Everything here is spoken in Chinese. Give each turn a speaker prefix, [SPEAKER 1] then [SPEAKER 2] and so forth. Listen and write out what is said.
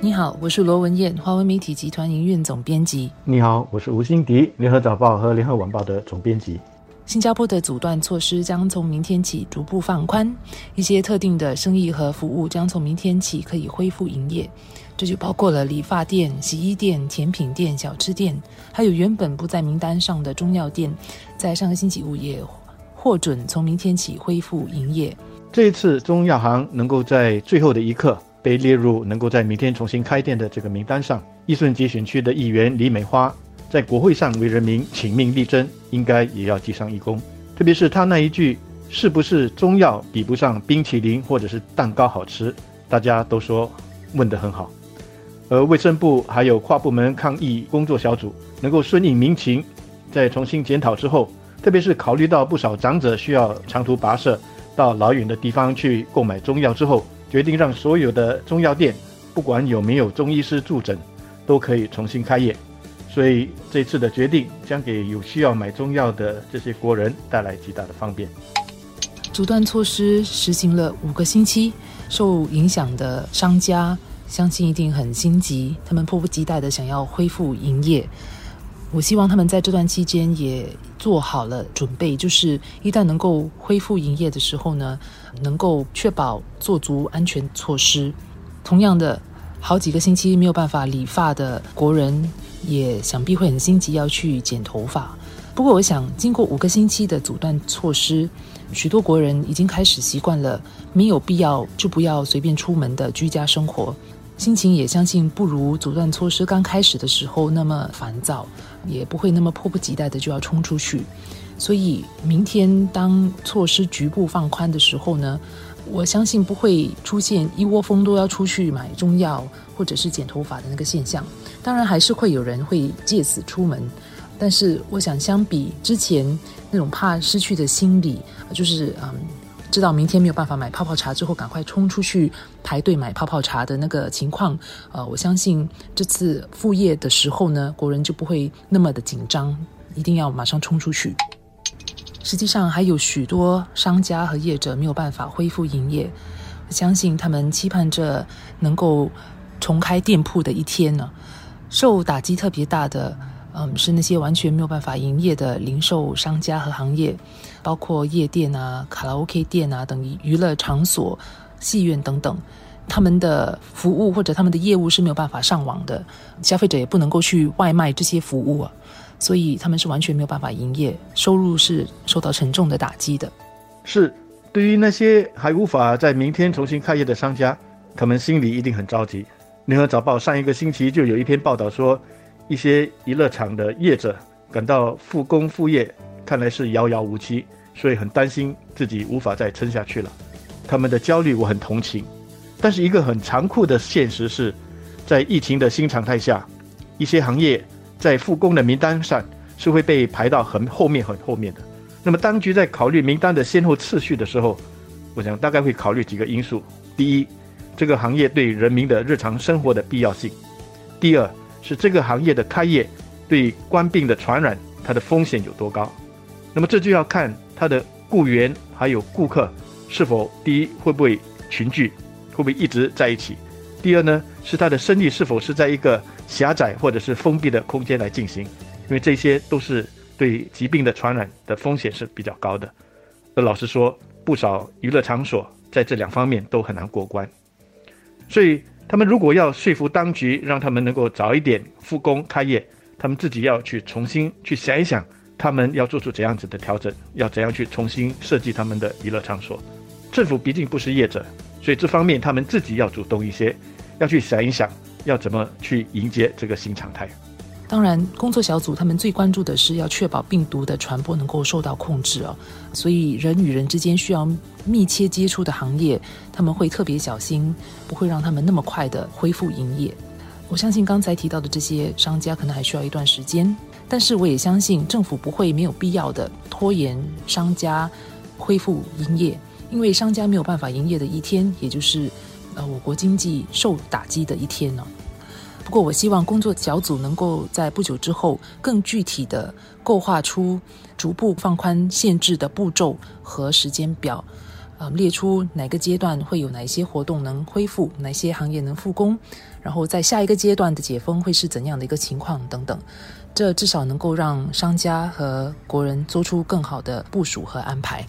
[SPEAKER 1] 你好，我是罗文燕，华为媒体集团营运总编辑。
[SPEAKER 2] 你好，我是吴欣迪，联合早报和联合晚报的总编辑。
[SPEAKER 1] 新加坡的阻断措施将从明天起逐步放宽，一些特定的生意和服务将从明天起可以恢复营业，这就包括了理发店、洗衣店、甜品店、小吃店，还有原本不在名单上的中药店，在上个星期五也获准从明天起恢复营业。
[SPEAKER 2] 这一次中药行能够在最后的一刻。被列入能够在明天重新开店的这个名单上，益顺集选区的议员李美花在国会上为人民请命力争，应该也要记上一功。特别是他那一句“是不是中药比不上冰淇淋或者是蛋糕好吃”，大家都说问得很好。而卫生部还有跨部门抗疫工作小组能够顺应民情，在重新检讨之后，特别是考虑到不少长者需要长途跋涉到老远的地方去购买中药之后。决定让所有的中药店，不管有没有中医师助诊，都可以重新开业。所以这次的决定将给有需要买中药的这些国人带来极大的方便。
[SPEAKER 1] 阻断措施实行了五个星期，受影响的商家相信一定很心急，他们迫不及待的想要恢复营业。我希望他们在这段期间也做好了准备，就是一旦能够恢复营业的时候呢，能够确保做足安全措施。同样的，好几个星期没有办法理发的国人，也想必会很心急要去剪头发。不过，我想经过五个星期的阻断措施，许多国人已经开始习惯了没有必要就不要随便出门的居家生活。心情也相信不如阻断措施刚开始的时候那么烦躁，也不会那么迫不及待的就要冲出去。所以明天当措施局部放宽的时候呢，我相信不会出现一窝蜂都要出去买中药或者是剪头发的那个现象。当然还是会有人会借此出门，但是我想相比之前那种怕失去的心理，就是嗯。知道明天没有办法买泡泡茶之后，赶快冲出去排队买泡泡茶的那个情况，呃，我相信这次复业的时候呢，国人就不会那么的紧张，一定要马上冲出去。实际上，还有许多商家和业者没有办法恢复营业，我相信他们期盼着能够重开店铺的一天呢。受打击特别大的。嗯，是那些完全没有办法营业的零售商家和行业，包括夜店啊、卡拉 OK 店啊等娱乐场所、戏院等等，他们的服务或者他们的业务是没有办法上网的，消费者也不能够去外卖这些服务啊，所以他们是完全没有办法营业，收入是受到沉重的打击的。
[SPEAKER 2] 是，对于那些还无法在明天重新开业的商家，他们心里一定很着急。联合早报上一个星期就有一篇报道说。一些娱乐场的业者感到复工复业看来是遥遥无期，所以很担心自己无法再撑下去了。他们的焦虑我很同情，但是一个很残酷的现实是，在疫情的新常态下，一些行业在复工的名单上是会被排到很后面很后面的。那么当局在考虑名单的先后次序的时候，我想大概会考虑几个因素：第一，这个行业对人民的日常生活的必要性；第二。是这个行业的开业对官病的传染，它的风险有多高？那么这就要看他的雇员还有顾客是否第一会不会群聚，会不会一直在一起？第二呢，是他的生意是否是在一个狭窄或者是封闭的空间来进行？因为这些都是对疾病的传染的风险是比较高的。那老实说，不少娱乐场所在这两方面都很难过关，所以。他们如果要说服当局，让他们能够早一点复工开业，他们自己要去重新去想一想，他们要做出怎样子的调整，要怎样去重新设计他们的娱乐场所。政府毕竟不是业者，所以这方面他们自己要主动一些，要去想一想，要怎么去迎接这个新常态。
[SPEAKER 1] 当然，工作小组他们最关注的是要确保病毒的传播能够受到控制哦，所以人与人之间需要密切接触的行业，他们会特别小心，不会让他们那么快的恢复营业。我相信刚才提到的这些商家可能还需要一段时间，但是我也相信政府不会没有必要的拖延商家恢复营业，因为商家没有办法营业的一天，也就是呃我国经济受打击的一天呢。不过，我希望工作小组能够在不久之后更具体的构画出逐步放宽限制的步骤和时间表，啊，列出哪个阶段会有哪些活动能恢复，哪些行业能复工，然后在下一个阶段的解封会是怎样的一个情况等等。这至少能够让商家和国人做出更好的部署和安排。